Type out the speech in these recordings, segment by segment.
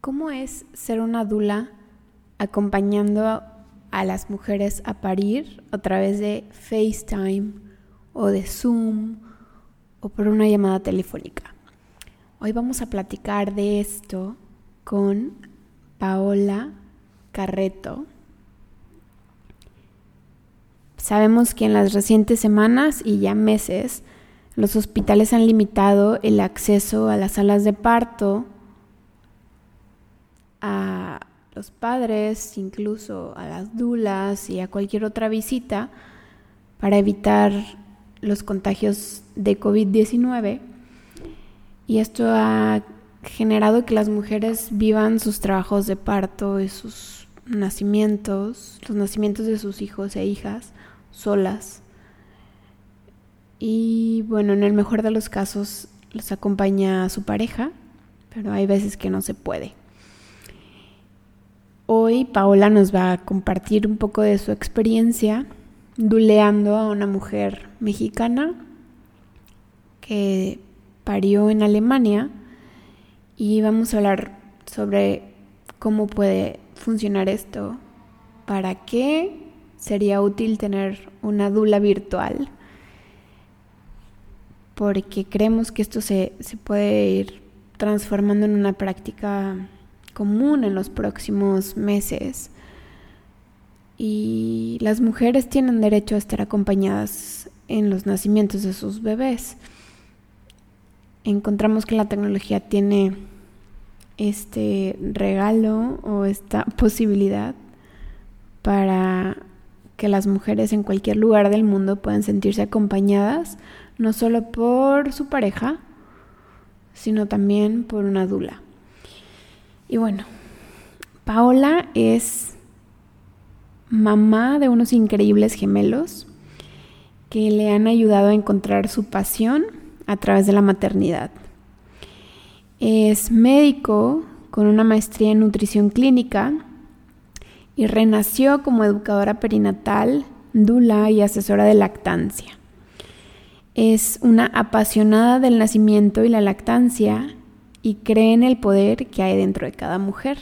¿Cómo es ser una dula acompañando a las mujeres a parir a través de FaceTime o de Zoom o por una llamada telefónica? Hoy vamos a platicar de esto con Paola Carreto. Sabemos que en las recientes semanas y ya meses los hospitales han limitado el acceso a las salas de parto a los padres, incluso a las dulas y a cualquier otra visita para evitar los contagios de COVID-19. Y esto ha generado que las mujeres vivan sus trabajos de parto y sus nacimientos, los nacimientos de sus hijos e hijas solas y bueno, en el mejor de los casos los acompaña su pareja, pero hay veces que no se puede. Hoy Paola nos va a compartir un poco de su experiencia duleando a una mujer mexicana que parió en Alemania y vamos a hablar sobre cómo puede funcionar esto, para qué sería útil tener una dula virtual porque creemos que esto se, puede ir transformando en una práctica común en los próximos meses. Y las mujeres tienen derecho a estar acompañadas en los nacimientos de sus bebés. Encontramos que la tecnología tiene este regalo o esta posibilidad para que las mujeres en cualquier lugar del mundo puedan sentirse acompañadas no solo por su pareja, sino también por una dula. Y bueno, Paola es mamá de unos increíbles gemelos que le han ayudado a encontrar su pasión a través de la maternidad. Es médico con una maestría en nutrición clínica y renació como educadora perinatal, dula y asesora de lactancia. Es una apasionada del nacimiento y la lactancia y cree en el poder que hay dentro de cada mujer.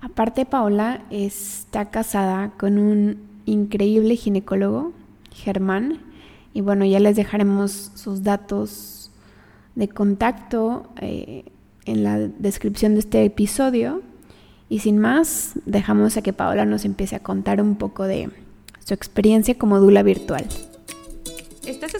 Aparte, Paola está casada con un increíble ginecólogo, Germán, y bueno, ya les dejaremos sus datos de contacto eh, en la descripción de este episodio. Y sin más, dejamos a que Paola nos empiece a contar un poco de su experiencia como dula virtual.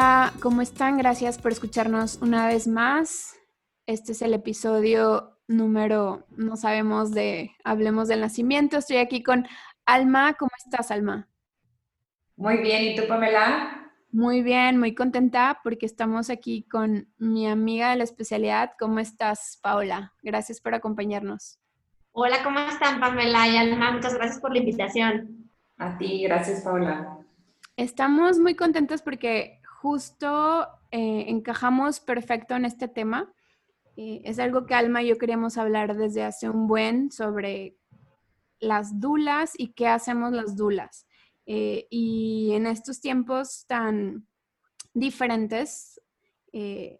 Hola, ¿cómo están? Gracias por escucharnos una vez más. Este es el episodio número, no sabemos de, hablemos del nacimiento. Estoy aquí con Alma. ¿Cómo estás, Alma? Muy bien, ¿y tú, Pamela? Muy bien, muy contenta porque estamos aquí con mi amiga de la especialidad. ¿Cómo estás, Paola? Gracias por acompañarnos. Hola, ¿cómo están, Pamela y Alma? Muchas gracias por la invitación. A ti, gracias, Paola. Estamos muy contentas porque justo eh, encajamos perfecto en este tema. Eh, es algo que Alma y yo queríamos hablar desde hace un buen sobre las dulas y qué hacemos las dulas. Eh, y en estos tiempos tan diferentes,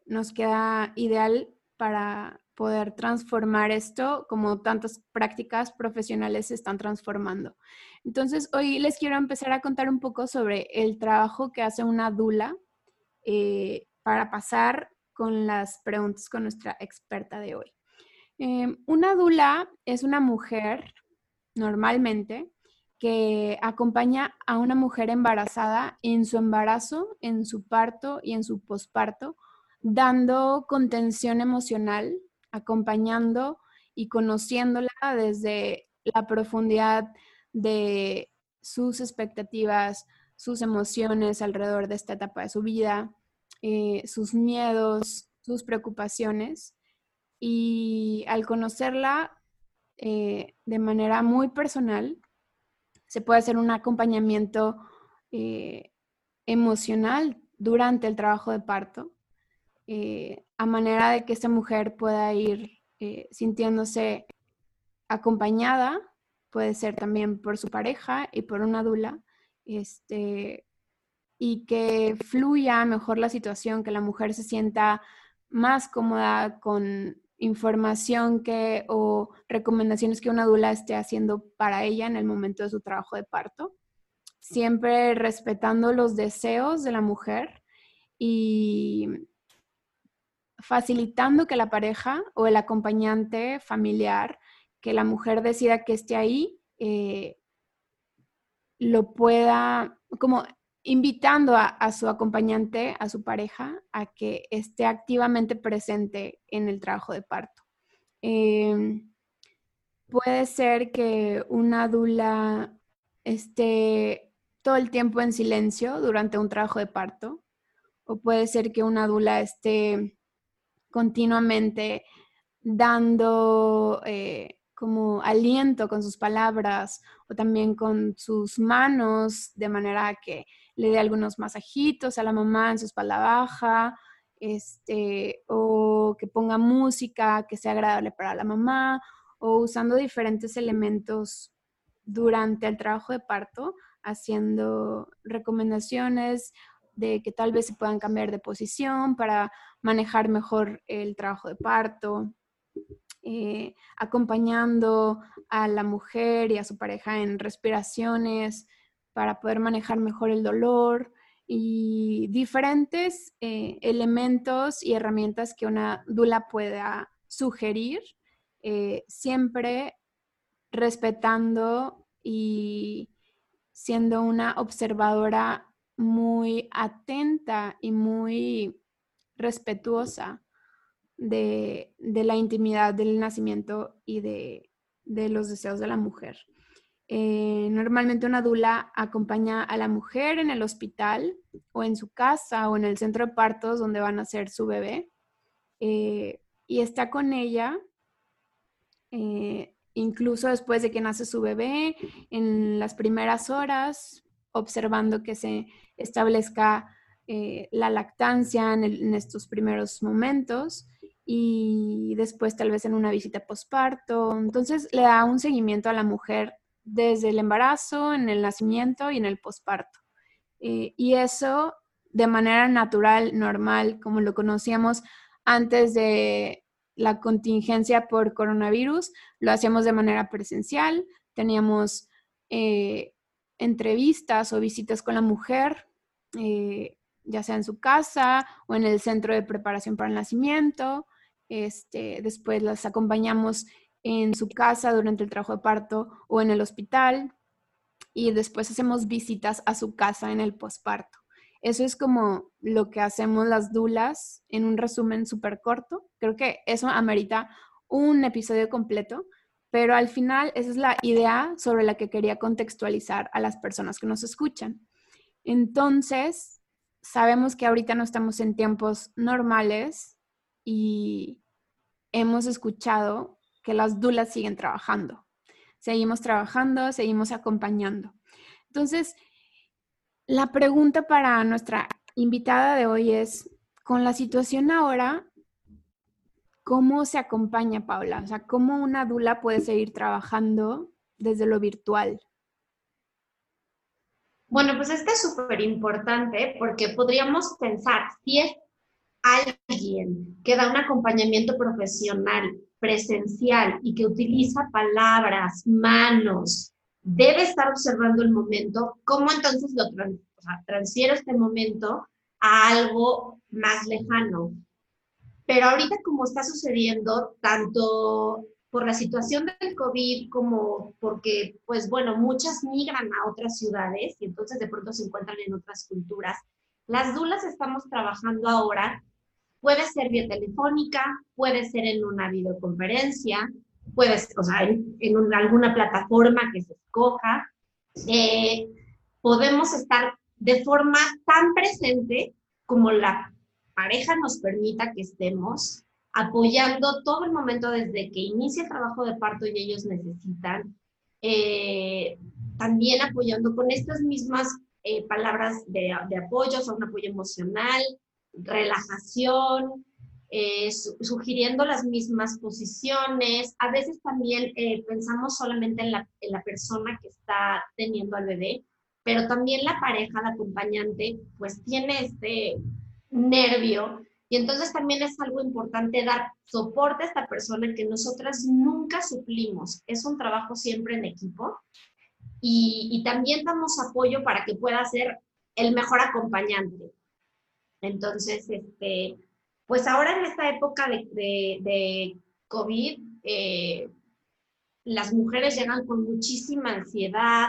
nos queda ideal para poder transformar esto como tantas prácticas profesionales se están transformando. Entonces, hoy les quiero empezar a contar un poco sobre el trabajo que hace una dula eh, para pasar con las preguntas con nuestra experta de hoy. Em, una dula es una mujer, normalmente, que acompaña a una mujer embarazada en su embarazo, en su parto y en su posparto, dando contención emocional, acompañando y conociéndola desde la profundidad de sus expectativas, sus emociones alrededor de esta etapa de su vida, eh, sus miedos, sus preocupaciones. Y al conocerla eh, de manera muy personal, se puede hacer un acompañamiento eh, emocional durante el trabajo de parto, a manera de que esta mujer pueda ir sintiéndose acompañada, puede ser también por su pareja y por una dula, este, y que fluya mejor la situación, que la mujer se sienta más cómoda con información que o recomendaciones que una dula esté haciendo para ella en el momento de su trabajo de parto, siempre respetando los deseos de la mujer y facilitando que la pareja o el acompañante familiar, que la mujer decida que esté ahí, eh, lo pueda, como invitando a, su acompañante, a su pareja, a que esté activamente presente en el trabajo de parto. Em, puede ser que una dula esté todo el tiempo en silencio durante un trabajo de parto, o puede ser que una dula esté continuamente dando eh, como aliento con sus palabras o también con sus manos, de manera que le dé algunos masajitos a la mamá en su espalda baja, este, o que ponga música que sea agradable para la mamá, o usando diferentes elementos durante el trabajo de parto, haciendo recomendaciones de que tal vez se puedan cambiar de posición para manejar mejor el trabajo de parto. Eh, acompañando a la mujer y a su pareja en respiraciones para poder manejar mejor el dolor y diferentes eh, elementos y herramientas que una dula pueda sugerir, eh, siempre respetando y siendo una observadora muy atenta y muy respetuosa de, la intimidad del nacimiento y de, los deseos de la mujer. Eh, normalmente una dula acompaña a la mujer en el hospital o en su casa o en el centro de partos donde van a ser su bebé eh, y está con ella eh, incluso después de que nace su bebé en las primeras horas observando que se establezca la lactancia en, estos primeros momentos y después tal vez en una visita postparto. Entonces le da un seguimiento a la mujer desde el embarazo, en el nacimiento y en el posparto. Eh, y eso de manera natural, normal, como lo conocíamos antes de la contingencia por coronavirus, lo hacíamos de manera presencial, teníamos eh, entrevistas o visitas con la mujer, eh, ya sea en su casa o en el centro de preparación para el nacimiento, este, después las acompañamos en su casa durante el trabajo de parto o en el hospital y después hacemos visitas a su casa en el posparto. Eso es como lo que hacemos las dulas en un resumen súper corto. Creo que eso amerita un episodio completo, pero al final esa es la idea sobre la que quería contextualizar a las personas que nos escuchan. Entonces, sabemos que ahorita no estamos en tiempos normales y hemos escuchado que las dulas siguen trabajando. Seguimos trabajando, seguimos acompañando. Entonces, la pregunta para nuestra invitada de hoy es, con la situación ahora, ¿cómo se acompaña, Paula? O sea, ¿cómo una dula puede seguir trabajando desde lo virtual? Bueno, pues esto es súper importante porque podríamos pensar, si es alguien que da un acompañamiento profesional, presencial y que utiliza palabras, manos, debe estar observando el momento, ¿cómo entonces lo transfiero este momento a algo más lejano? Pero ahorita como está sucediendo, tanto por la situación del COVID como porque, pues bueno, muchas migran a otras ciudades y entonces de pronto se encuentran en otras culturas, las dulas estamos trabajando ahora Puede ser vía telefónica, puede ser en una videoconferencia, puede ser, o sea, en, alguna plataforma que se escoja. eh, podemos estar de forma tan presente como la pareja nos permita que estemos, apoyando todo el momento desde que inicia el trabajo de parto y ellos necesitan, eh, también apoyando con estas mismas eh, palabras de, apoyo, son un apoyo emocional, relajación, eh, sugiriendo las mismas posiciones. A veces también pensamos solamente en la, en la persona que está teniendo al bebé, pero también la pareja, la acompañante, pues tiene este nervio y entonces también es algo importante dar soporte a esta persona que nosotras nunca suplimos. Es un trabajo siempre en equipo y, también damos apoyo para que pueda ser el mejor acompañante. Entonces, este, pues ahora en esta época de, COVID, eh, las mujeres llegan con muchísima ansiedad,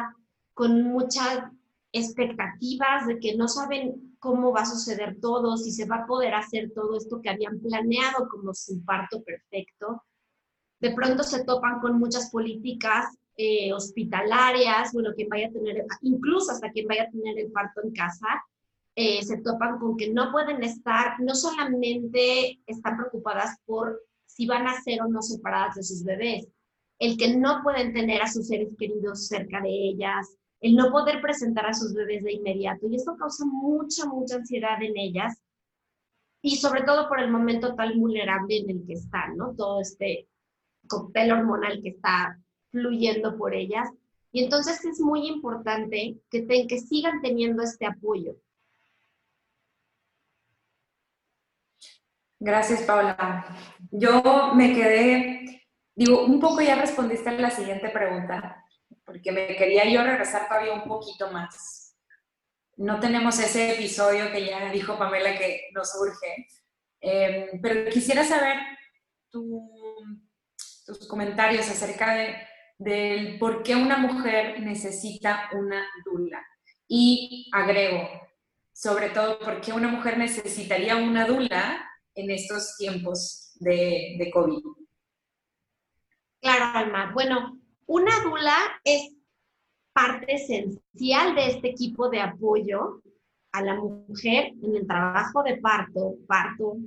con muchas expectativas de que no saben cómo va a suceder todo, si se va a poder hacer todo esto que habían planeado como su parto perfecto. De pronto se topan con muchas políticas eh, hospitalarias, bueno, quien vaya a tener, incluso hasta quien vaya a tener el parto en casa, eh, se topan con que no pueden estar, no solamente están preocupadas por si van a ser o no separadas de sus bebés, el que no pueden tener a sus seres queridos cerca de ellas, el no poder presentar a sus bebés de inmediato. Y esto causa mucha, mucha ansiedad en ellas y sobre todo por el momento tan vulnerable en el que están, ¿no? Todo este cóctel hormonal que está fluyendo por ellas. Y entonces es muy importante que, que sigan teniendo este apoyo. Gracias, Paula. Yo me quedé, digo, un poco ya respondiste a la siguiente pregunta, porque me quería yo regresar todavía un poquito más. No tenemos ese episodio que ya dijo Pamela que nos urge, em, pero quisiera saber tus comentarios acerca de, del por qué una mujer necesita una dula. Y agrego, sobre todo, por qué una mujer necesitaría una dula en estos tiempos de, de COVID. Claro, Alma. Bueno, una dula es parte esencial de este equipo de apoyo a la mujer en el trabajo de parto, parto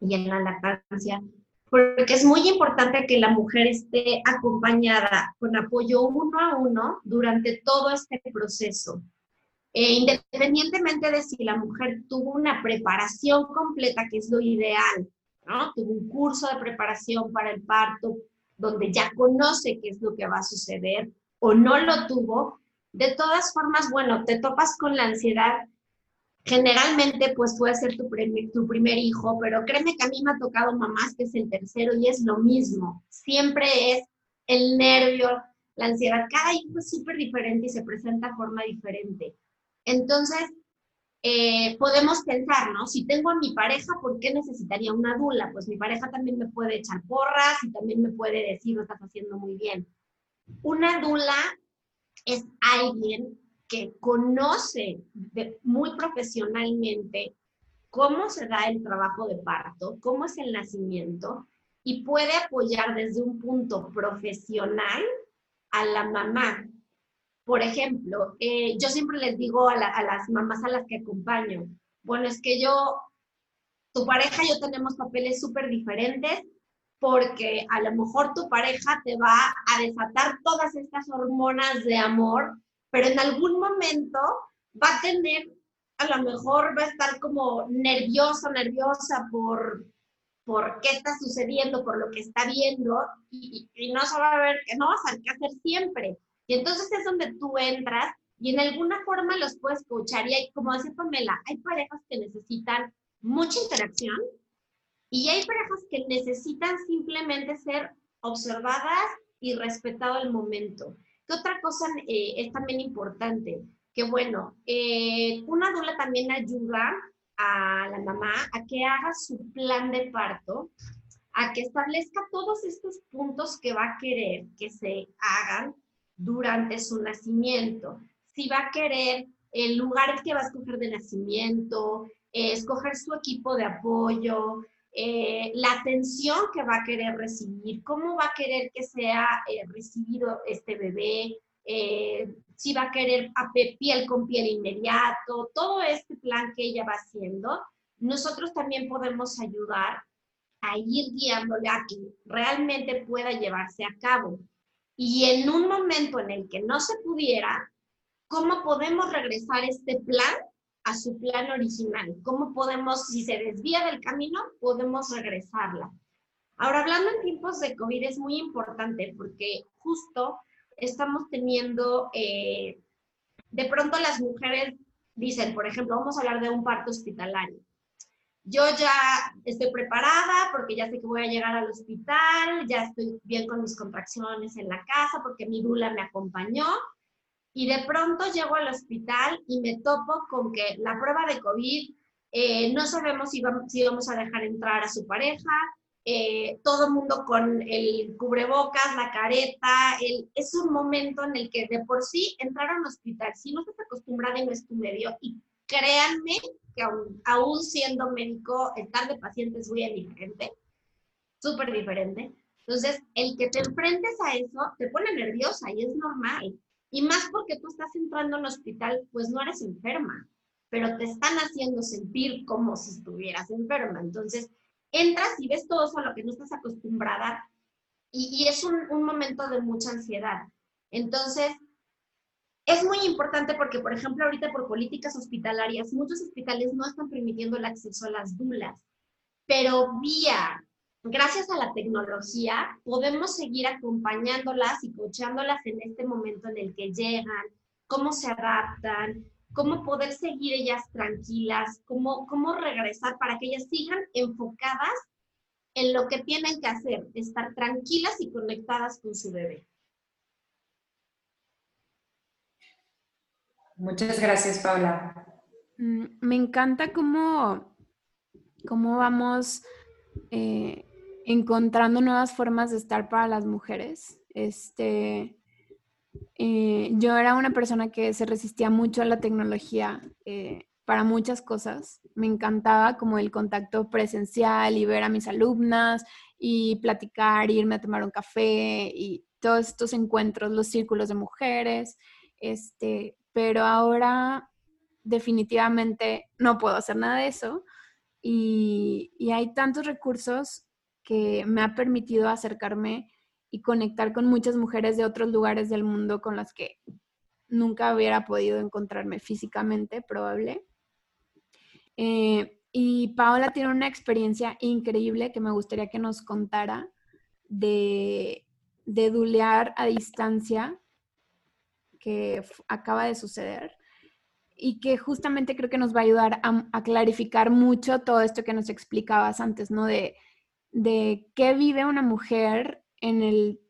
y en la lactancia, porque es muy importante que la mujer esté acompañada con apoyo uno a uno durante todo este proceso. E independientemente de si la mujer tuvo una preparación completa, que es lo ideal, ¿no? Tuvo un curso de preparación para el parto, donde ya conoce qué es lo que va a suceder o no lo tuvo, de todas formas, bueno, te topas con la ansiedad. Generalmente, pues puede ser tu, tu primer hijo, pero créeme que a mí me ha tocado mamás que es el tercero y es lo mismo. Siempre es el nervio, la ansiedad. Cada hijo es súper diferente y se presenta de forma diferente. Entonces, eh, podemos pensar, ¿no? Si tengo a mi pareja, ¿por qué necesitaría una dula? Pues mi pareja también me puede echar porras y también me puede decir, lo estás haciendo muy bien. Una dula es alguien que conoce muy profesionalmente cómo se da el trabajo de parto, cómo es el nacimiento y puede apoyar desde un punto profesional a la mamá por ejemplo, eh, yo siempre les digo a, las mamás a las que acompaño, bueno, es que yo, tu pareja y yo tenemos papeles súper diferentes porque a lo mejor tu pareja te va a desatar todas estas hormonas de amor, pero en algún momento va a tener, a lo mejor va a estar como nerviosa, nerviosa por, por qué está sucediendo, por lo que está viendo, y, no se va a ver que no va a hacer siempre. Entonces es donde tú entras y en alguna forma los puedes escuchar. Y hay, como decía Pamela, hay parejas que necesitan mucha interacción y hay parejas que necesitan simplemente ser observadas y respetado el momento. ¿Qué otra cosa eh, es también importante? Que bueno, eh, una dula también ayuda a la mamá a que haga su plan de parto, a que establezca todos estos puntos que va a querer que se hagan durante su nacimiento. Si va a querer el lugar que va a escoger de nacimiento, eh, escoger su equipo de apoyo, eh, la atención que va a querer recibir, cómo va a querer que sea eh, recibido este bebé, si va a querer a piel con piel inmediato, todo este plan que ella va haciendo, nosotros también podemos ayudar a ir guiándole a que realmente pueda llevarse a cabo. Y en un momento en el que no se pudiera, ¿cómo podemos regresar este plan a su plan original? ¿Cómo podemos, si se desvía del camino, podemos regresarla? Ahora, hablando en tiempos de COVID es muy importante porque justo estamos teniendo, eh, de pronto las mujeres dicen, por ejemplo, vamos a hablar de un parto hospitalario. Yo ya estoy preparada porque ya sé que voy a llegar al hospital, ya estoy bien con mis contracciones en la casa porque mi dula me acompañó. Y de pronto llego al hospital y me topo con que la prueba de COVID, eh, no sabemos si vamos, a dejar entrar a su pareja, eh, todo el mundo con el cubrebocas, la careta, es un momento en el que de por sí entrar a un hospital, si no estás acostumbrada y no tu medio, créanme que aún, siendo médico, estar de paciente es muy diferente, súper diferente. Entonces, el que te enfrentes a eso te pone nerviosa y es normal. Y más porque tú estás entrando a un hospital, pues no eres enferma, pero te están haciendo sentir como si estuvieras enferma. Entonces, entras y ves todo eso a lo que no estás acostumbrada y, es un, un, momento de mucha ansiedad. Entonces, es muy importante porque, por ejemplo, ahorita por políticas hospitalarias, muchos hospitales no están permitiendo el acceso a las dulas, pero vía, gracias a la tecnología, podemos seguir acompañándolas y coachándolas en este momento en el que llegan, cómo se adaptan, cómo poder seguir ellas tranquilas, cómo, cómo regresar para que ellas sigan enfocadas en lo que tienen que hacer, estar tranquilas y conectadas con su bebé. Muchas gracias, Paula. Mm, me encanta cómo, cómo vamos eh, encontrando nuevas formas de estar para las mujeres. Este, eh, yo era una persona que se resistía mucho a la tecnología eh, para muchas cosas. Me encantaba como el contacto presencial y ver a mis alumnas y platicar, irme a tomar un café y todos estos encuentros, los círculos de mujeres. Este, pero ahora definitivamente no puedo hacer nada de eso y, hay tantos recursos que me ha permitido acercarme y conectar con muchas mujeres de otros lugares del mundo con las que nunca hubiera podido encontrarme físicamente, probable. Eh, y Paola tiene una experiencia increíble que me gustaría que nos contara de, de dulear a distancia que acaba de suceder y que justamente creo que nos va a ayudar a, clarificar mucho todo esto que nos explicabas antes, ¿no? De, de qué vive una mujer en el,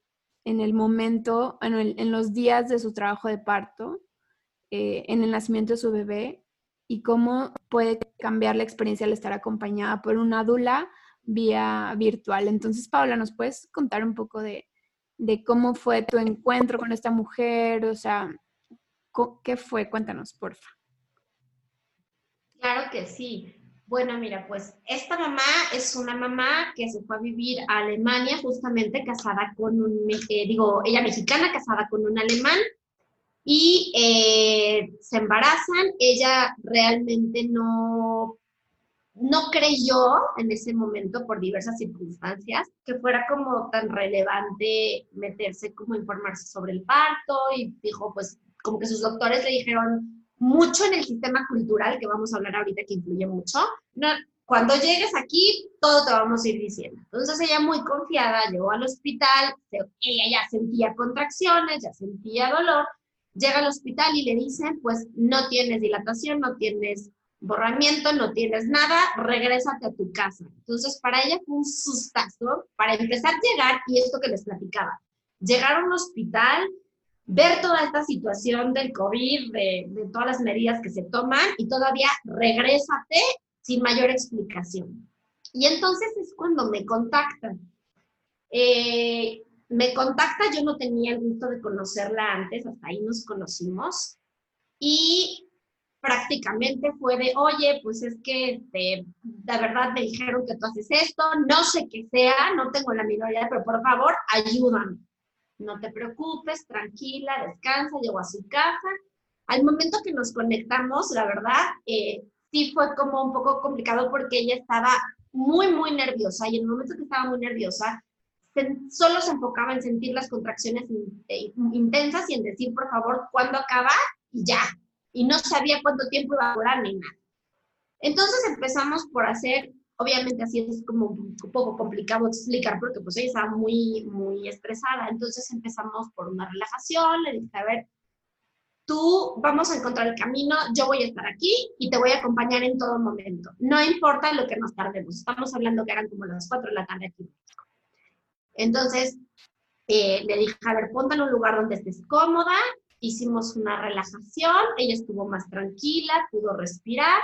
en el momento, en, los días de su trabajo de parto, eh, en el nacimiento de su bebé y cómo puede cambiar la experiencia al estar acompañada por una dula vía virtual. Entonces, Paula, ¿nos puedes contar un poco de, de cómo fue tu encuentro con esta mujer? O sea, ¿qué fue? Cuéntanos, porfa. Claro que sí. Bueno, mira, pues esta mamá es una mamá que se fue a vivir a Alemania, justamente casada con un, eh, digo, ella mexicana, casada con un alemán, y eh, se embarazan. Ella realmente no, no creyó en ese momento, por diversas circunstancias, que fuera como tan relevante meterse, como informarse sobre el parto, y dijo, pues, como que sus doctores le dijeron, mucho en el sistema cultural, que vamos a hablar ahorita que influye mucho. cuando llegues aquí, todo te vamos a ir diciendo. Entonces ella muy confiada llegó al hospital, ella ya sentía contracciones, ya sentía dolor, llega al hospital y le dicen, pues no tienes dilatación, no tienes borramiento, no tienes nada, regrésate a tu casa. Entonces para ella fue un sustazo para empezar a llegar y esto que les platicaba. Llegar a un hospital, ver toda esta situación del COVID, de, todas las medidas que se toman y todavía regrésate sin mayor explicación. Y entonces es cuando me contactan. Eh, me contacta, yo no tenía el gusto de conocerla antes, hasta ahí nos conocimos. Y prácticamente fue de, oye, pues es que de, de, verdad me dijeron que tú haces esto, no sé qué sea, no tengo la menor pero por favor, ayúdame. no te preocupes, tranquila, descansa, llegó a su casa. Al momento que nos conectamos, la verdad, eh, sí fue como un poco complicado porque ella estaba muy, muy nerviosa y en el momento que estaba muy nerviosa, solo se enfocaba en sentir las contracciones eh, intensas y en decir, por favor, ¿cuándo acaba? Y ya. Y no sabía cuánto tiempo iba a durar ni nada. Entonces empezamos por hacer, obviamente así es como un poco complicado explicar porque pues ella estaba muy, muy estresada. Entonces empezamos por una relajación, le dije, a ver, tú vamos a encontrar el camino, yo voy a estar aquí y te voy a acompañar en todo momento. No importa lo que nos tardemos. Estamos hablando que eran como las 4 de la tarde aquí Entonces, eh, le dije, a ver, ponte en un lugar donde estés cómoda. Hicimos una relajación, ella estuvo más tranquila, pudo respirar.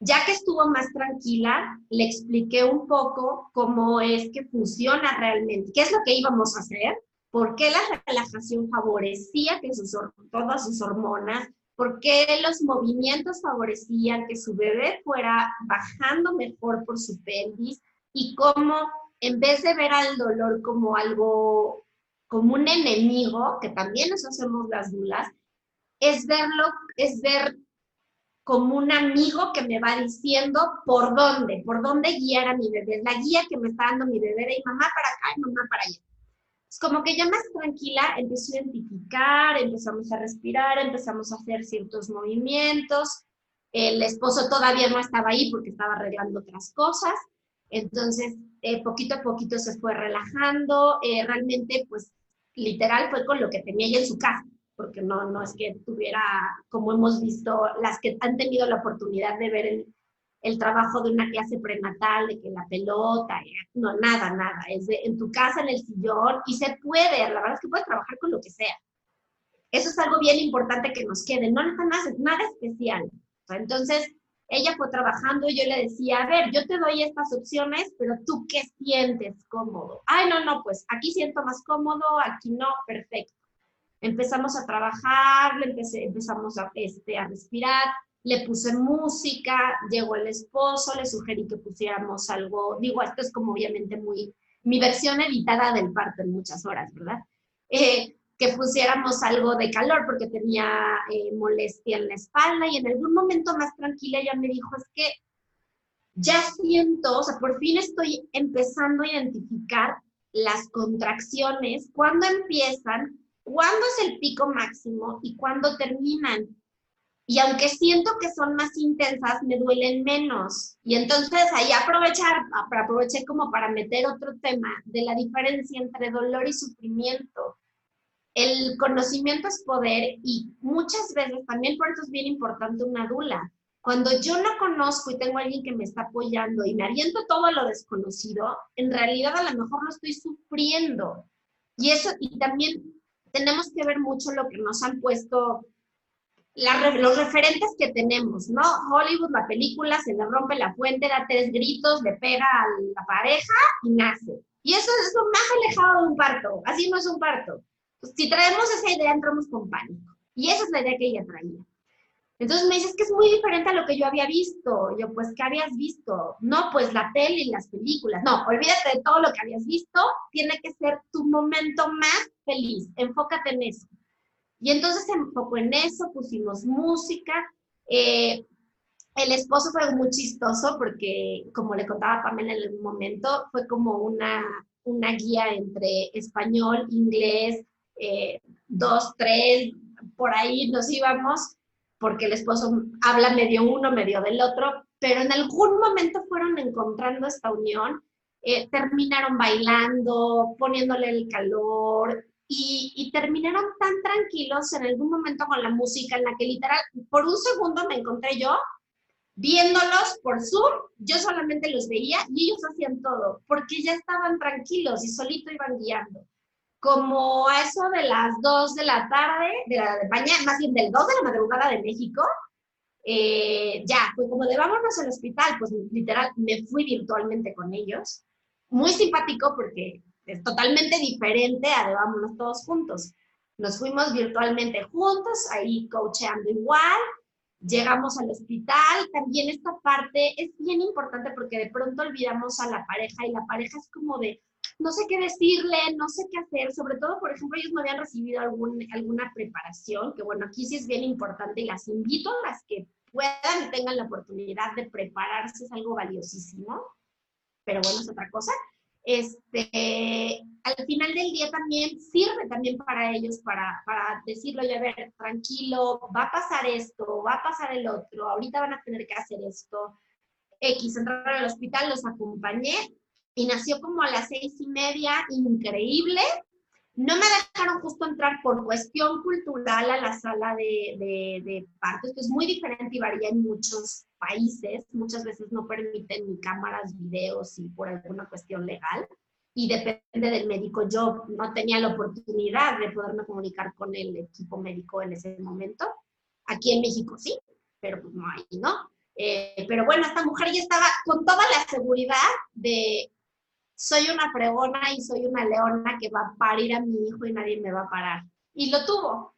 Ya que estuvo más tranquila, le expliqué un poco cómo es que funciona realmente, qué es lo que íbamos a hacer, por qué la relajación favorecía que sus, todas sus hormonas, por qué los movimientos favorecían que su bebé fuera bajando mejor por su pelvis y cómo en vez de ver al dolor como algo, como un enemigo, que también nos hacemos las dulas, es verlo, es ver como un amigo que me va diciendo por dónde, por dónde guiar a mi bebé. La guía que me está dando mi bebé de mamá para acá y mamá para allá. Es como que ya más tranquila empezó a identificar, empezamos a respirar, empezamos a hacer ciertos movimientos. El esposo todavía no estaba ahí porque estaba arreglando otras cosas. Entonces, eh, poquito a poquito se fue relajando. Eh, realmente, pues, literal fue con lo que tenía ella en su casa porque no, no es que tuviera, como hemos visto, las que han tenido la oportunidad de ver el, el trabajo de una clase prenatal, de que la pelota, no, nada, nada, es de, en tu casa, en el sillón, y se puede, la verdad es que puedes trabajar con lo que sea. Eso es algo bien importante que nos quede, no nada, nada especial. Entonces, ella fue trabajando y yo le decía, a ver, yo te doy estas opciones, pero tú qué sientes cómodo. Ay, no, no, pues aquí siento más cómodo, aquí no, perfecto. Empezamos a trabajar, empecé, empezamos a, este, a respirar, le puse música, llegó el esposo, le sugerí que pusiéramos algo, digo, esto es como obviamente muy, mi versión editada del parto en muchas horas, ¿verdad? Eh, que pusiéramos algo de calor porque tenía eh, molestia en la espalda y en algún momento más tranquila ella me dijo, es que ya siento, o sea, por fin estoy empezando a identificar las contracciones, cuando empiezan cuándo es el pico máximo y cuándo terminan. Y aunque siento que son más intensas, me duelen menos. Y entonces ahí aprovechar, aproveché como para meter otro tema de la diferencia entre dolor y sufrimiento. El conocimiento es poder y muchas veces también por eso es bien importante una dula. Cuando yo no conozco y tengo alguien que me está apoyando y me aviento todo lo desconocido, en realidad a lo mejor lo estoy sufriendo. Y eso, y también tenemos que ver mucho lo que nos han puesto los referentes que tenemos, ¿no? Hollywood, la película, se le rompe la fuente, da tres gritos, le pega a la pareja y nace. Y eso es lo más alejado de un parto, así no es un parto. Pues, si traemos esa idea, entramos con pánico. Y esa es la idea que ella traía. Entonces me dices que es muy diferente a lo que yo había visto. Yo, pues, ¿qué habías visto? No, pues la tele y las películas. No, olvídate de todo lo que habías visto. Tiene que ser tu momento más feliz. Enfócate en eso. Y entonces se enfocó en eso, pusimos música. Eh, el esposo fue muy chistoso porque, como le contaba Pamela en algún momento, fue como una, una guía entre español, inglés, eh, dos, tres, por ahí nos íbamos porque el esposo habla medio uno, medio del otro, pero en algún momento fueron encontrando esta unión, eh, terminaron bailando, poniéndole el calor y, terminaron tan tranquilos en algún momento con la música en la que literal, por un segundo me encontré yo viéndolos por Zoom, yo solamente los veía y ellos hacían todo, porque ya estaban tranquilos y solito iban guiando como a eso de las 2 de la tarde, de la de mañana, más bien del 2 de la madrugada de México, eh, ya, fue como de vámonos al hospital, pues literal, me fui virtualmente con ellos. Muy simpático porque es totalmente diferente a de vámonos todos juntos. Nos fuimos virtualmente juntos, ahí coacheando igual, llegamos al hospital. También esta parte es bien importante porque de pronto olvidamos a la pareja y la pareja es como de, no sé qué decirle, no sé qué hacer, sobre todo, por ejemplo, ellos no habían recibido algún, alguna preparación, que bueno, aquí sí es bien importante y las invito a las que puedan y tengan la oportunidad de prepararse, es algo valiosísimo, pero bueno, es otra cosa. Este, al final del día también sirve también para ellos, para, para decirlo, a ver, tranquilo, va a pasar esto, va a pasar el otro, ahorita van a tener que hacer esto. X, entraron al hospital, los acompañé y nació como a las seis y media, increíble. No me dejaron justo entrar por cuestión cultural a la sala de, de, de partos, que es muy diferente y varía en muchos países. Muchas veces no permiten ni cámaras, videos y por alguna cuestión legal. Y depende del médico. Yo no tenía la oportunidad de poderme comunicar con el equipo médico en ese momento. Aquí en México sí, pero pues no hay, ¿no? Eh, pero bueno, esta mujer ya estaba con toda la seguridad de soy una fregona y soy una leona que va a parir a mi hijo y nadie me va a parar. Y lo tuvo.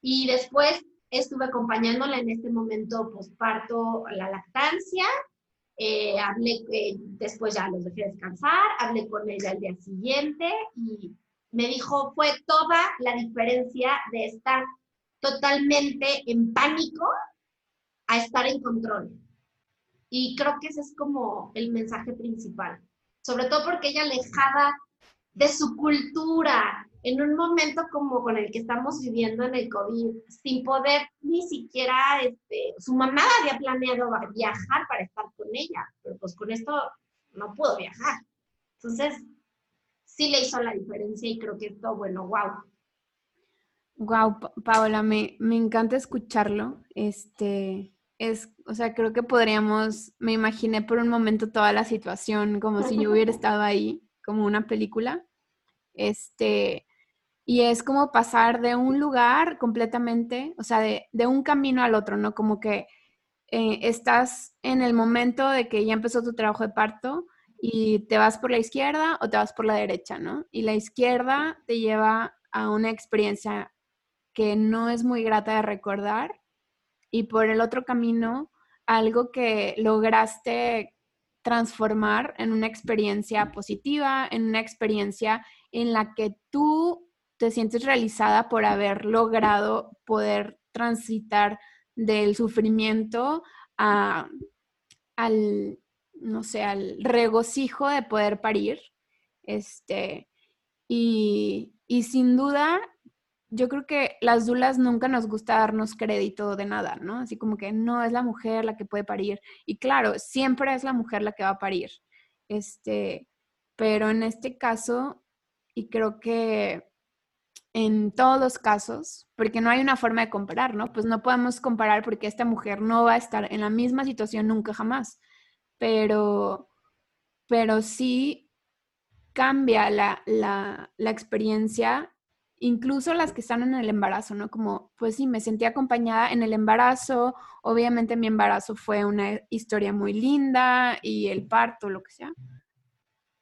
Y después estuve acompañándola en este momento posparto la lactancia. Eh, hablé, eh, después ya los dejé descansar, hablé con ella el día siguiente y me dijo, fue toda la diferencia de estar totalmente en pánico a estar en control. Y creo que ese es como el mensaje principal sobre todo porque ella alejada de su cultura, en un momento como con el que estamos viviendo en el COVID, sin poder ni siquiera, este, su mamá había planeado viajar para estar con ella, pero pues con esto no pudo viajar. Entonces, sí le hizo la diferencia y creo que esto, bueno, wow. Wow, Paola, me, me encanta escucharlo. Este, es, o sea, creo que podríamos, me imaginé por un momento toda la situación como si yo hubiera estado ahí, como una película. Este, y es como pasar de un lugar completamente, o sea, de, de un camino al otro, ¿no? Como que eh, estás en el momento de que ya empezó tu trabajo de parto y te vas por la izquierda o te vas por la derecha, ¿no? Y la izquierda te lleva a una experiencia que no es muy grata de recordar y por el otro camino algo que lograste transformar en una experiencia positiva, en una experiencia en la que tú te sientes realizada por haber logrado poder transitar del sufrimiento al, no sé, al regocijo de poder parir. Este, y, y sin duda yo creo que las dulas nunca nos gusta darnos crédito de nada, ¿no? Así como que no es la mujer la que puede parir. Y claro, siempre es la mujer la que va a parir. Este, pero en este caso, y creo que en todos los casos, porque no hay una forma de comparar, ¿no? Pues no podemos comparar porque esta mujer no va a estar en la misma situación nunca jamás. Pero, pero sí cambia la, la, la experiencia incluso las que están en el embarazo, ¿no? Como, pues sí, me sentí acompañada en el embarazo, obviamente mi embarazo fue una historia muy linda y el parto, lo que sea.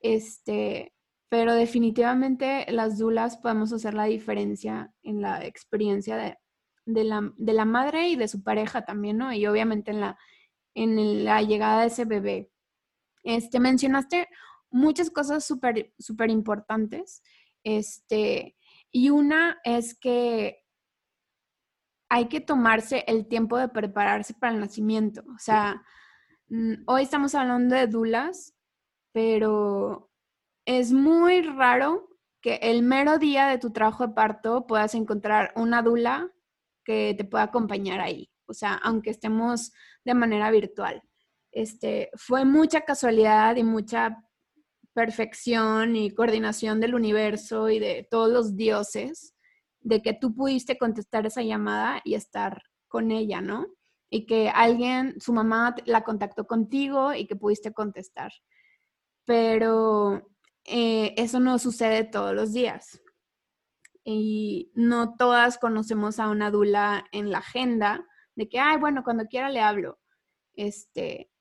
Este, pero definitivamente las dulas podemos hacer la diferencia en la experiencia de, de, la, de la, madre y de su pareja también, ¿no? Y obviamente en la, en la llegada de ese bebé. Este, mencionaste muchas cosas súper, súper importantes. Este, y una es que hay que tomarse el tiempo de prepararse para el nacimiento. O sea, hoy estamos hablando de dulas, pero es muy raro que el mero día de tu trabajo de parto puedas encontrar una dula que te pueda acompañar ahí. O sea, aunque estemos de manera virtual. Este, fue mucha casualidad y mucha perfección y coordinación del universo y de todos los dioses, de que tú pudiste contestar esa llamada y estar con ella, ¿no? Y que alguien, su mamá la contactó contigo y que pudiste contestar. Pero eh, eso no sucede todos los días. Y no todas conocemos a una dula en la agenda de que, ay, bueno, cuando quiera le hablo. Este,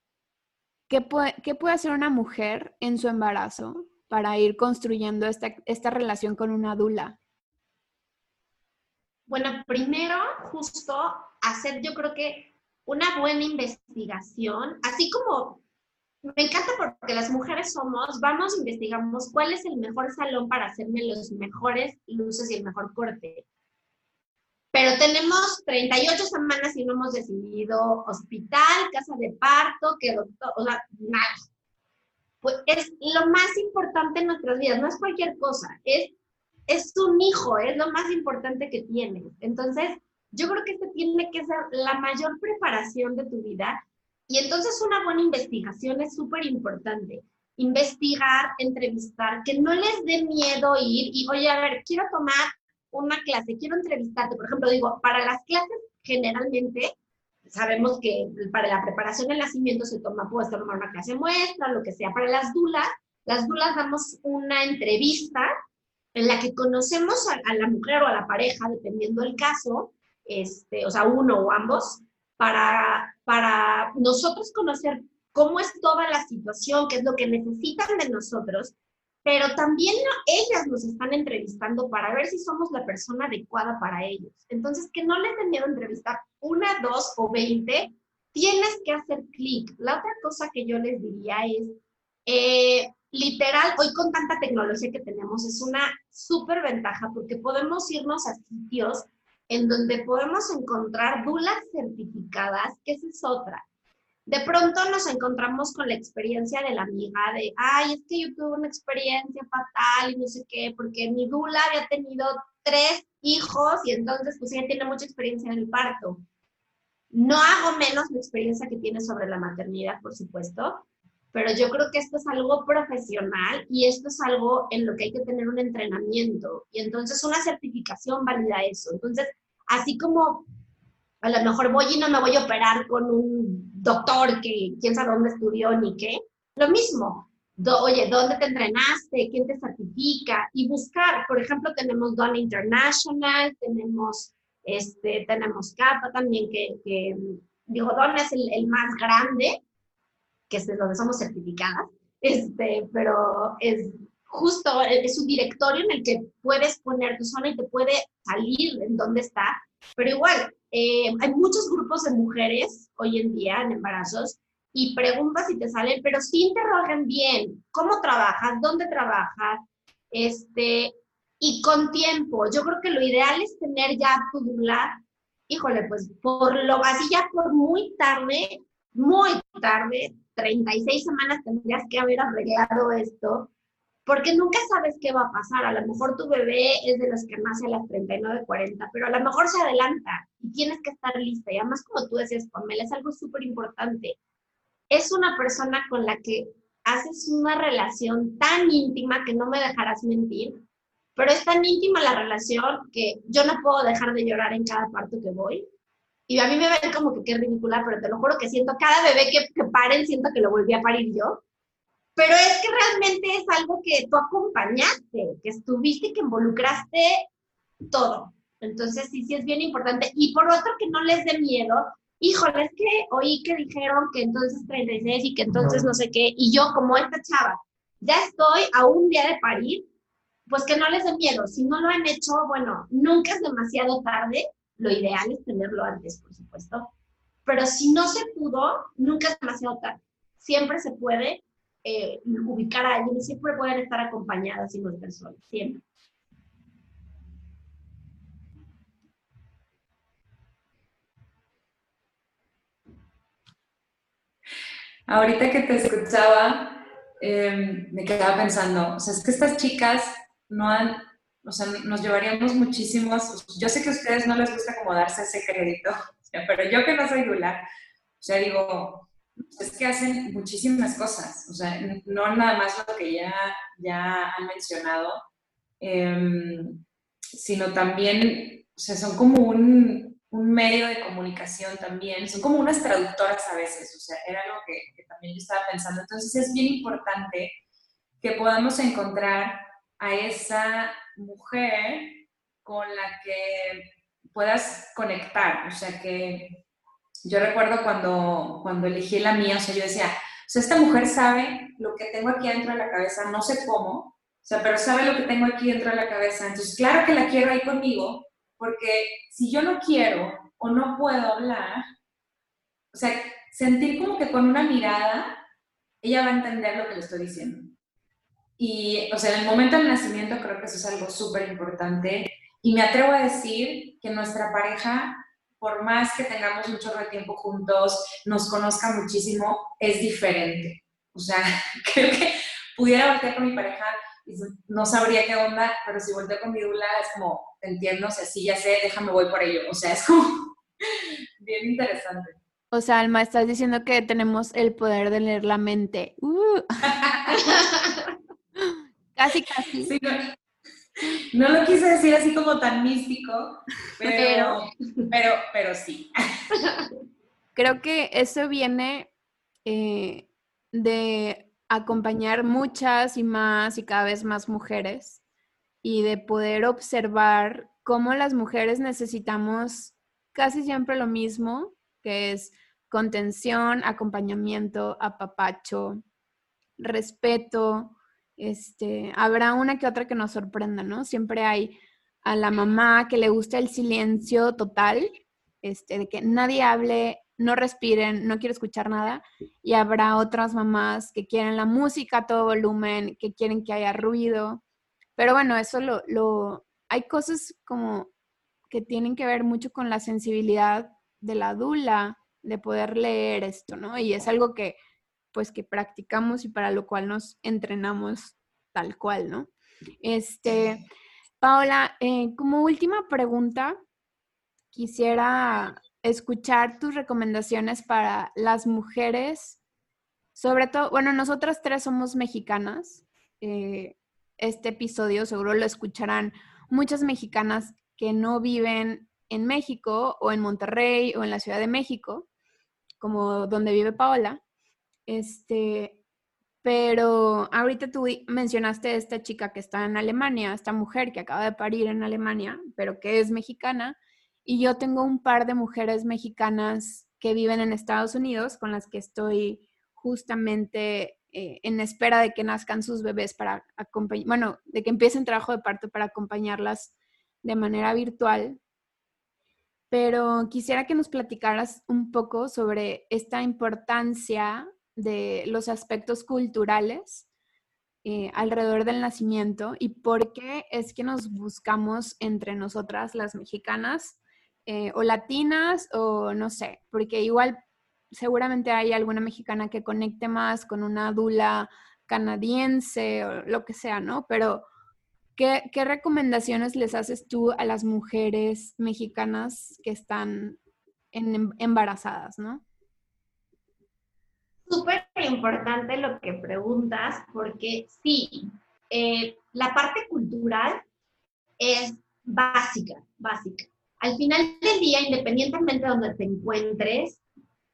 ¿Qué puede, puede hacer una mujer en su embarazo para ir construyendo esta, esta relación con una dula? Bueno, primero, justo hacer, yo creo que una buena investigación, así como me encanta porque las mujeres somos, vamos, investigamos cuál es el mejor salón para hacerme los mejores luces y el mejor corte. Pero tenemos 38 semanas y no hemos decidido hospital, casa de parto, que doctor, o sea, nada. Pues es lo más importante en nuestras vidas, no es cualquier cosa, es, es un hijo, es lo más importante que tienes. Entonces, yo creo que este tiene que ser la mayor preparación de tu vida y entonces una buena investigación es súper importante. Investigar, entrevistar, que no les dé miedo ir y, oye, a ver, quiero tomar una clase, quiero entrevistarte. Por ejemplo, digo, para las clases generalmente sabemos que para la preparación del nacimiento se toma, puedes tomar una clase muestra, lo que sea. Para las dulas, las dulas damos una entrevista en la que conocemos a, la mujer o a la pareja, dependiendo del caso, este, o sea, uno o ambos, para, para nosotros conocer cómo es toda la situación, qué es lo que necesitan de nosotros, pero también ellas nos están entrevistando para ver si somos la persona adecuada para ellos. Entonces, que no les den miedo entrevistar una, dos o veinte, tienes que hacer clic. La otra cosa que yo les diría es, eh, literal, hoy con tanta tecnología que tenemos, es una súper ventaja porque podemos irnos a sitios en donde podemos encontrar dulas certificadas, que esa es otra. De pronto nos encontramos con la experiencia de la amiga de, ay, es que yo tuve una experiencia fatal y no sé qué, porque mi dula había tenido tres hijos y entonces pues ella tiene mucha experiencia en el parto. No hago menos la experiencia que tiene sobre la maternidad, por supuesto, pero yo creo que esto es algo profesional y esto es algo en lo que hay que tener un entrenamiento y entonces una certificación valida eso. Entonces, así como a lo mejor voy y no me voy a operar con un doctor que quién sabe dónde estudió ni qué, lo mismo. oye, ¿dónde te entrenaste? ¿Quién te certifica? Y buscar, por ejemplo, tenemos Donna International, tenemos, este, tenemos CAPA también, que, que digo, Donna es el, el, más grande, que es de donde somos certificadas, este, pero es justo, es un directorio en el que puedes poner tu zona y te puede salir en dónde está, pero igual, eh, hay muchos grupos de mujeres hoy en día en embarazos y preguntas si te salen, pero sí interrogan bien cómo trabajas, dónde trabajas, este, y con tiempo. Yo creo que lo ideal es tener ya tu dula, híjole, pues por lo así ya por muy tarde, muy tarde, 36 semanas tendrías que haber arreglado esto porque nunca sabes qué va a pasar. A lo mejor tu bebé es de los que nace a las 39, 40, pero a lo mejor se adelanta y tienes que estar lista. Y además, como tú decías, Pamela, es algo súper importante. Es una persona con la que haces una relación tan íntima que no me dejarás mentir, pero es tan íntima la relación que yo no puedo dejar de llorar en cada parto que voy. Y a mí me ven como que qué ridícula, pero te lo juro que siento cada bebé que, que paren, siento que lo volví a parir yo pero es que realmente es algo que tú acompañaste, que estuviste, que involucraste todo. Entonces, sí, sí es bien importante. Y por otro, que no les dé miedo. Híjole, es que oí que dijeron que entonces 36 y que entonces no sé qué. Y yo, como esta chava, ya estoy a un día de parir, pues que no les dé miedo. Si no lo han hecho, bueno, nunca es demasiado tarde. Lo ideal es tenerlo antes, por supuesto. Pero si no se pudo, nunca es demasiado tarde. Siempre se puede eh, ubicar a alguien siempre pueden estar acompañadas y no personas, siempre. Ahorita que te escuchaba, em, me quedaba pensando, o sea, es que estas chicas no han, o sea, nos llevaríamos muchísimos, yo sé que a ustedes no les gusta como darse ese crédito, pero yo que no soy Dula, o sea, digo, es que hacen muchísimas cosas, o sea, no nada más lo que ya, ya han mencionado, em, sino también, o sea, son como un, un, medio de comunicación también, son como unas traductoras a veces, o sea, era algo que, que también yo estaba pensando. Entonces es bien importante que podamos encontrar a esa mujer con la que puedas conectar, o sea, que yo recuerdo cuando, cuando elegí la mía, o sea, yo decía, o sea, esta mujer sabe lo que tengo aquí dentro de la cabeza, no sé cómo, o sea, pero sabe lo que tengo aquí dentro de la cabeza. Entonces, claro que la quiero ahí conmigo, porque si yo no quiero o no puedo hablar, o sea, sentir como que con una mirada ella va a entender lo que le estoy diciendo. Y, o sea, en el momento del nacimiento creo que eso es algo súper importante. Y me atrevo a decir que nuestra pareja, por más que tengamos mucho tiempo juntos, nos conozca muchísimo, es diferente. O sea, creo que pudiera voltear con mi pareja y no sabría qué onda, pero si volteo con mi dula es como, entiendo, o sea, sí, ya sé, déjame, voy por ello. O sea, es como bien interesante. O sea, Alma, estás diciendo que tenemos el poder de leer la mente. Uh. casi, casi. no, lo quise decir así como tan místico, pero, pero, pero, sí. Creo que eso viene eh, de acompañar muchas y más y cada vez más mujeres y de poder observar cómo las mujeres necesitamos casi siempre lo mismo, que es contención, acompañamiento, apapacho, respeto. Este, habrá una que otra que nos sorprenda, ¿no? Siempre hay a la mamá que le gusta el silencio total, este, de que nadie hable, no respiren, no quiero escuchar nada. Y habrá otras mamás que quieren la música a todo volumen, que quieren que haya ruido. Pero bueno, eso lo, lo, hay cosas como que tienen que ver mucho con la sensibilidad de la dula, de poder leer esto, ¿no? Y es algo que, pues, que practicamos y para lo cual nos entrenamos tal cual, ¿no? Este, Paola, eh, como última pregunta, quisiera escuchar tus recomendaciones para las mujeres, sobre todo, bueno, nosotras tres somos mexicanas. Eh, este episodio seguro lo escucharán muchas mexicanas que no viven en México o en Monterrey o en la Ciudad de México, como donde vive Paola. Este, pero ahorita tú mencionaste esta chica que está en Alemania, esta mujer que acaba de parir en Alemania, pero que es mexicana. Y yo tengo un par de mujeres mexicanas que viven en Estados Unidos con las que estoy justamente eh, en espera de que nazcan sus bebés para acompañar, bueno, de que empiecen trabajo de parto para acompañarlas de manera virtual. Pero quisiera que nos platicaras un poco sobre esta importancia de los aspectos culturales eh, alrededor del nacimiento y por qué es que nos buscamos entre nosotras las mexicanas eh, o latinas o no sé, porque igual seguramente hay alguna mexicana que conecte más con una dula canadiense o lo que sea, ¿no? Pero ¿qué, recomendaciones les haces tú a las mujeres mexicanas que están em, embarazadas, ¿no? Súper importante lo que preguntas, porque sí, eh, la parte cultural es básica, básica. Al final del día, independientemente de donde te encuentres,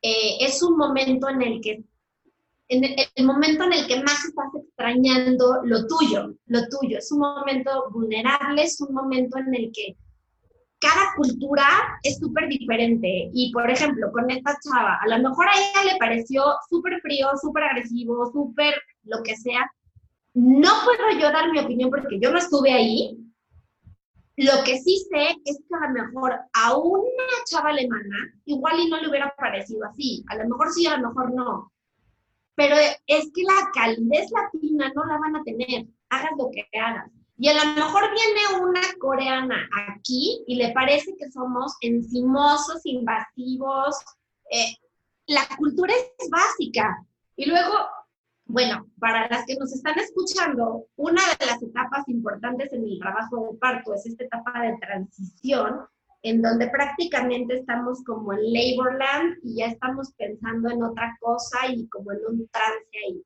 eh, es un momento en el que, en el, momento en el que más estás extrañando lo tuyo, lo tuyo. Es un momento vulnerable, es un momento en el que cada cultura es súper diferente. Y, por ejemplo, con esta chava, a lo mejor a ella le pareció súper frío, súper agresivo, súper lo que sea. No puedo yo dar mi opinión porque yo no estuve ahí, lo que sí sé es que a lo mejor a una chava alemana igual y no le hubiera parecido así. A lo mejor sí, a lo mejor no. Pero es que la calidez latina no la van a tener, hagas lo que hagas. Y a lo mejor viene una coreana aquí y le parece que somos encimosos, invasivos. Eh, la cultura es básica. Y luego bueno, para las que nos están escuchando, una de las etapas importantes en el trabajo de parto es esta etapa de transición, en donde prácticamente estamos como en Laborland y ya estamos pensando en otra cosa y como en un trance ahí.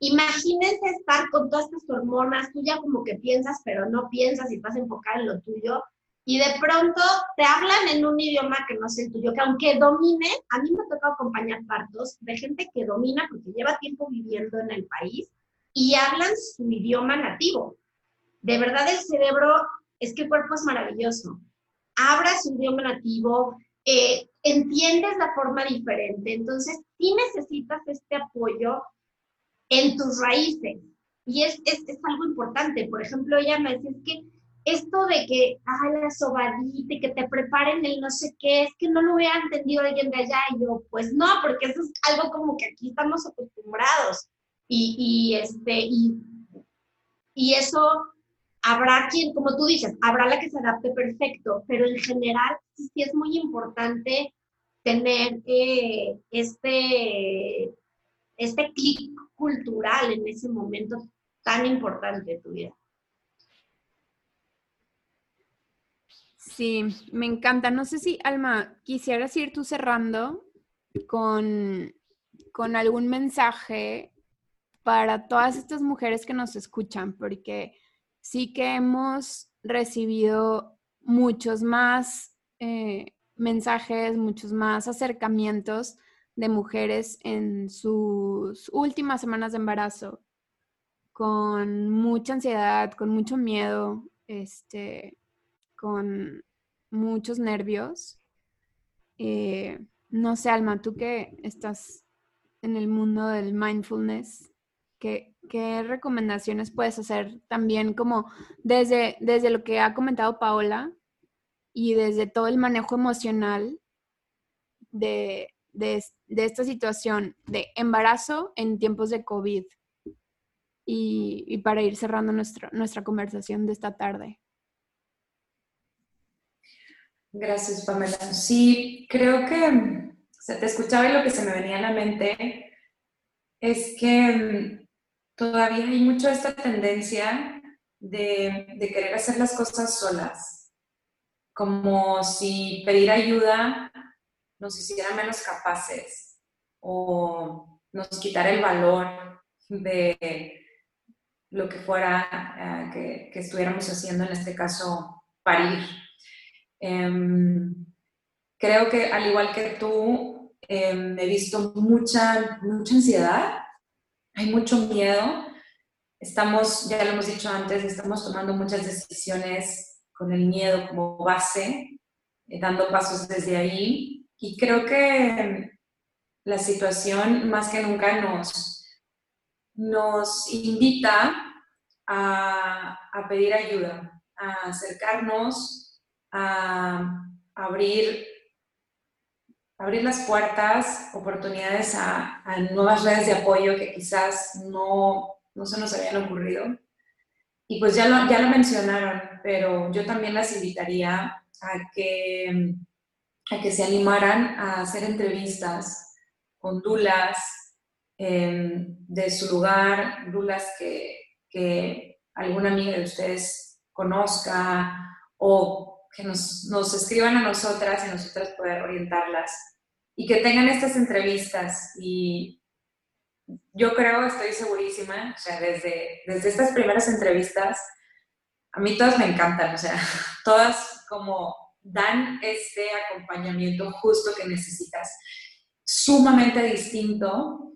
Imagínense estar con todas estas hormonas, tú ya como que piensas, pero no piensas y estás enfocada en lo tuyo, y de pronto te hablan en un idioma que no es el tuyo, que aunque domine, a mí me ha tocado acompañar partos de gente que domina porque lleva tiempo viviendo en el país y hablan su idioma nativo. De verdad el cerebro, es que el cuerpo es maravilloso. Abra su idioma nativo, eh, entiendes la forma diferente, entonces sí necesitas este apoyo en tus raíces. Y es, es, es algo importante. Por ejemplo, ella me decía, que esto de que, ay, la sobadita y que te preparen el no sé qué, es que no lo hubiera entendido alguien de allá. Y yo, pues no, porque eso es algo como que aquí estamos acostumbrados. Y, este, y, y eso habrá quien, como tú dices, habrá la que se adapte perfecto, pero en general sí es muy importante tener eh, este, este clic cultural en ese momento tan importante de tu vida. Sí, me encanta. No sé si, Alma, quisieras ir tú cerrando con, con algún mensaje para todas estas mujeres que nos escuchan, porque sí que hemos recibido muchos más eh, mensajes, muchos más acercamientos de mujeres en sus últimas semanas de embarazo, con mucha ansiedad, con mucho miedo, este, con muchos nervios. Eh, no sé, Alma, tú que estás en el mundo del mindfulness, ¿qué, ¿qué, recomendaciones puedes hacer también como desde, desde lo que ha comentado Paola y desde todo el manejo emocional de, de, esta situación de embarazo en tiempos de COVID? Y, para ir cerrando nuestra, nuestra conversación de esta tarde. Gracias, Pamela. Sí, creo que se te escuchaba y lo que se me venía a la mente es que todavía hay mucho esta tendencia de, querer hacer las cosas solas, como si pedir ayuda nos hiciera menos capaces o nos quitara el valor de lo que fuera eh, que, estuviéramos haciendo, en este caso, parir. Em, creo que al igual que tú, em, he visto mucha, mucha ansiedad hay mucho miedo. Estamos, ya lo hemos dicho antes, estamos tomando muchas decisiones con el miedo como base, eh, dando pasos desde ahí. Y creo que la situación más que nunca nos, nos invita a, a pedir ayuda, a acercarnos, a abrir abrir las puertas, oportunidades a, nuevas redes de apoyo que quizás no, no, se nos habían ocurrido. Y pues ya lo, ya lo mencionaron, pero yo también las invitaría a que, a que se animaran a hacer entrevistas con dulas em, de su lugar, dulas que, que alguna amiga de ustedes conozca o que nos, escriban a nosotras y nosotras poder orientarlas y que tengan estas entrevistas. Y yo creo, estoy segurísima, o sea, desde, desde estas primeras entrevistas, a mí todas me encantan, o sea, todas como dan este acompañamiento justo que necesitas, sumamente distinto,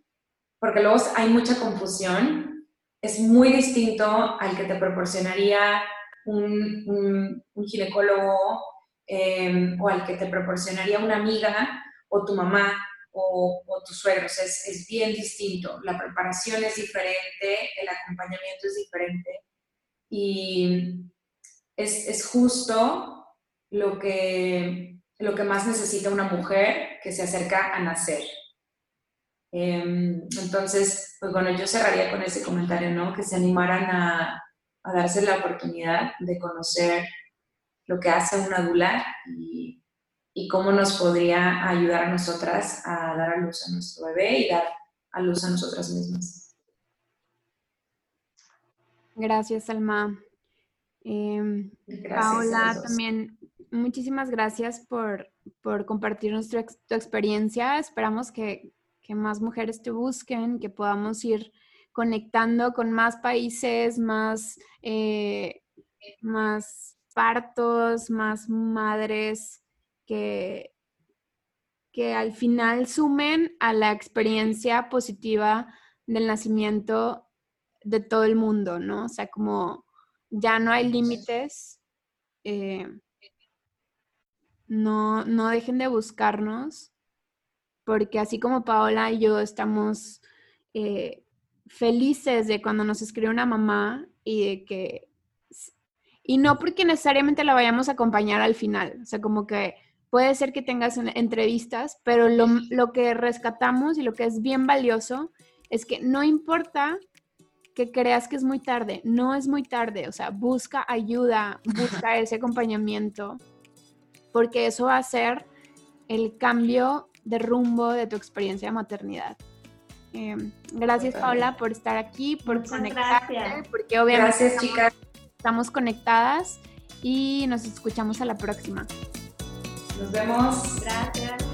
porque luego hay mucha confusión, es muy distinto al que te proporcionaría un, ginecólogo em, o al que te proporcionaría una amiga o tu mamá o, o tus suegros. Es, es, bien distinto. La preparación es diferente, el acompañamiento es diferente y es, es justo lo que, lo que más necesita una mujer que se acerca a nacer. Em, entonces, pues bueno, yo cerraría con ese comentario, ¿no? Que se animaran a, a darse la oportunidad de conocer lo que hace una dula y, cómo nos podría ayudar a nosotras a dar a luz a nuestro bebé y dar a luz a nosotras mismas. Gracias, Alma. Em, Paola, también muchísimas gracias por, por compartir nuestra, tu experiencia. Esperamos que, que más mujeres te busquen, que podamos ir conectando con más países, más, eh, más partos, más madres que, que al final sumen a la experiencia positiva del nacimiento de todo el mundo, ¿no? O sea, como ya no hay límites, eh, no, no dejen de buscarnos, porque así como Paola y yo estamos eh, felices de cuando nos escribe una mamá y de que, y no porque necesariamente la vayamos a acompañar al final, o sea, como que puede ser que tengas entrevistas, pero lo, lo que rescatamos y lo que es bien valioso es que no importa que creas que es muy tarde, no es muy tarde, o sea, busca ayuda, busca ese acompañamiento, porque eso va a ser el cambio de rumbo de tu experiencia de maternidad. Em, gracias Paula por estar aquí, por conectarte, porque obviamente chicas. estamos conectadas y nos escuchamos a la próxima. Nos vemos. Gracias.